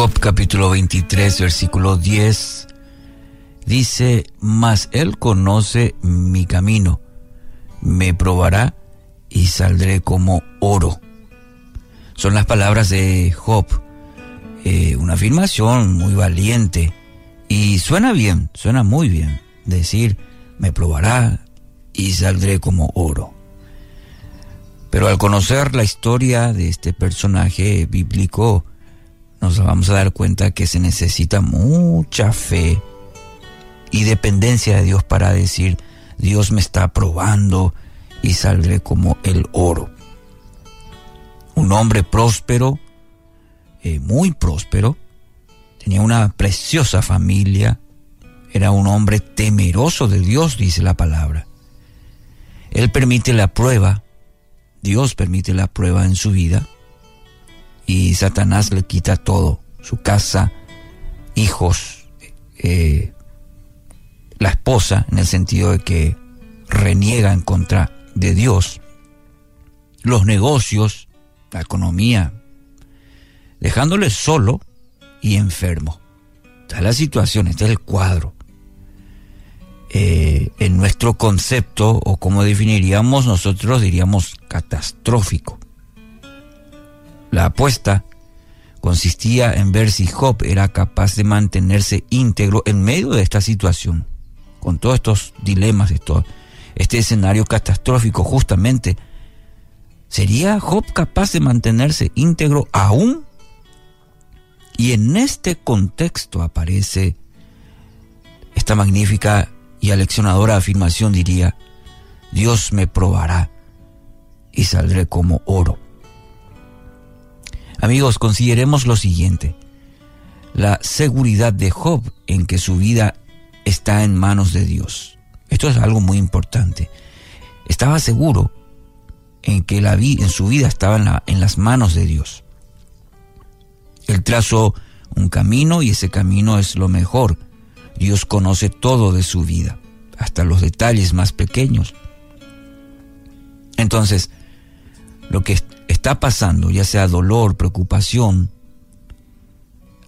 Job capítulo 23, versículo 10 dice, mas él conoce mi camino, me probará y saldré como oro. Son las palabras de Job, eh, una afirmación muy valiente y suena bien, suena muy bien decir, me probará y saldré como oro. Pero al conocer la historia de este personaje bíblico, nos vamos a dar cuenta que se necesita mucha fe y dependencia de Dios para decir, Dios me está probando y saldré como el oro. Un hombre próspero, eh, muy próspero, tenía una preciosa familia, era un hombre temeroso de Dios, dice la palabra. Él permite la prueba, Dios permite la prueba en su vida y Satanás le quita todo, su casa, hijos, eh, la esposa, en el sentido de que reniega en contra de Dios, los negocios, la economía, dejándole solo y enfermo. Esta es la situación, este es el cuadro. Eh, en nuestro concepto, o como definiríamos, nosotros diríamos catastrófico. La apuesta consistía en ver si Job era capaz de mantenerse íntegro en medio de esta situación, con todos estos dilemas, esto, este escenario catastrófico justamente. ¿Sería Job capaz de mantenerse íntegro aún? Y en este contexto aparece esta magnífica y aleccionadora afirmación, diría, Dios me probará y saldré como oro. Amigos, consideremos lo siguiente. La seguridad de Job en que su vida está en manos de Dios. Esto es algo muy importante. Estaba seguro en que la en su vida estaba en, en las manos de Dios. Él trazó un camino y ese camino es lo mejor. Dios conoce todo de su vida, hasta los detalles más pequeños. Entonces, lo que está pasando, ya sea dolor, preocupación,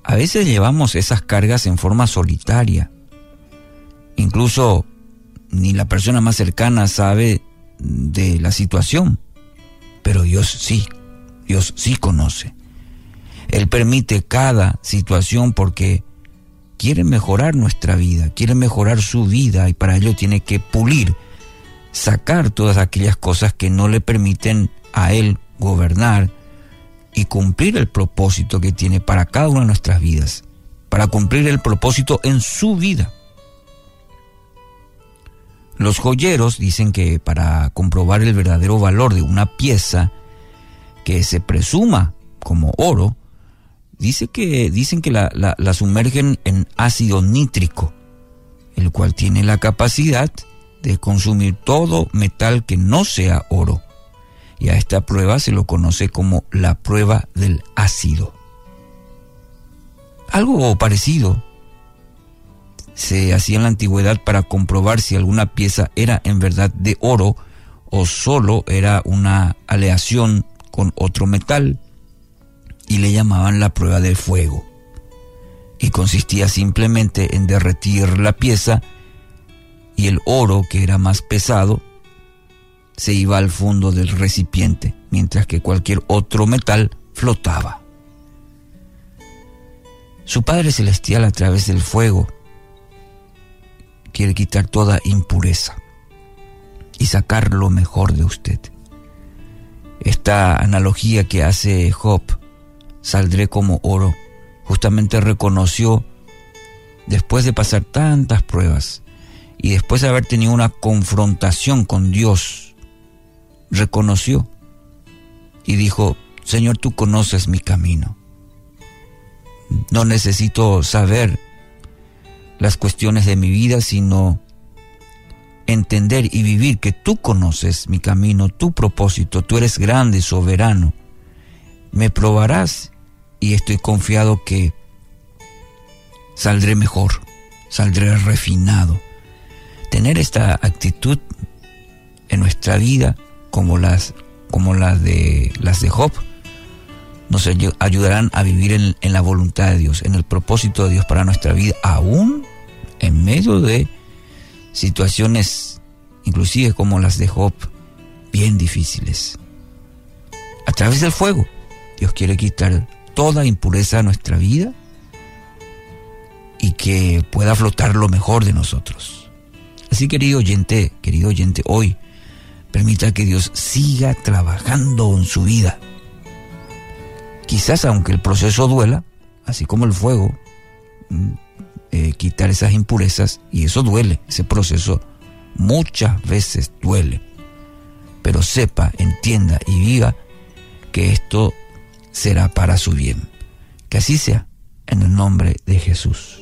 a veces llevamos esas cargas en forma solitaria. Incluso ni la persona más cercana sabe de la situación, pero Dios sí, Dios sí conoce. Él permite cada situación porque quiere mejorar nuestra vida, quiere mejorar su vida y para ello tiene que pulir, sacar todas aquellas cosas que no le permiten a Él gobernar y cumplir el propósito que tiene para cada una de nuestras vidas, para cumplir el propósito en su vida. Los joyeros dicen que para comprobar el verdadero valor de una pieza que se presuma como oro, dice que, dicen que la, la sumergen en ácido nítrico, el cual tiene la capacidad de consumir todo metal que no sea oro y a esta prueba se lo conoce como la prueba del ácido. Algo parecido se hacía en la antigüedad para comprobar si alguna pieza era en verdad de oro o solo era una aleación con otro metal y le llamaban la prueba del fuego. Y consistía simplemente en derretir la pieza y el oro, que era más pesado, se iba al fondo del recipiente, mientras que cualquier otro metal flotaba. Su Padre Celestial a través del fuego quiere quitar toda impureza y sacar lo mejor de usted. Esta analogía que hace Job, saldré como oro, justamente reconoció, después de pasar tantas pruebas y después de haber tenido una confrontación con Dios, reconoció y dijo, Señor, tú conoces mi camino. No necesito saber las cuestiones de mi vida, sino entender y vivir que tú conoces mi camino, tu propósito, tú eres grande, soberano. Me probarás y estoy confiado que saldré mejor, saldré refinado. Tener esta actitud en nuestra vida como las, como las, de, las de Job, nos ayudarán a vivir en, en, la voluntad de Dios, en el propósito de Dios para nuestra vida, aún en medio de situaciones, inclusive como las de Job, bien difíciles. A través del fuego, Dios quiere quitar toda impureza de nuestra vida y que pueda flotar lo mejor de nosotros. Así, querido oyente, querido oyente, hoy permita que Dios siga trabajando en su vida. Quizás aunque el proceso duela, así como el fuego, mm, eh, quitar esas impurezas, y eso duele, ese proceso muchas veces duele. Pero sepa, entienda y viva que esto será para su bien. Que así sea, en el nombre de Jesús.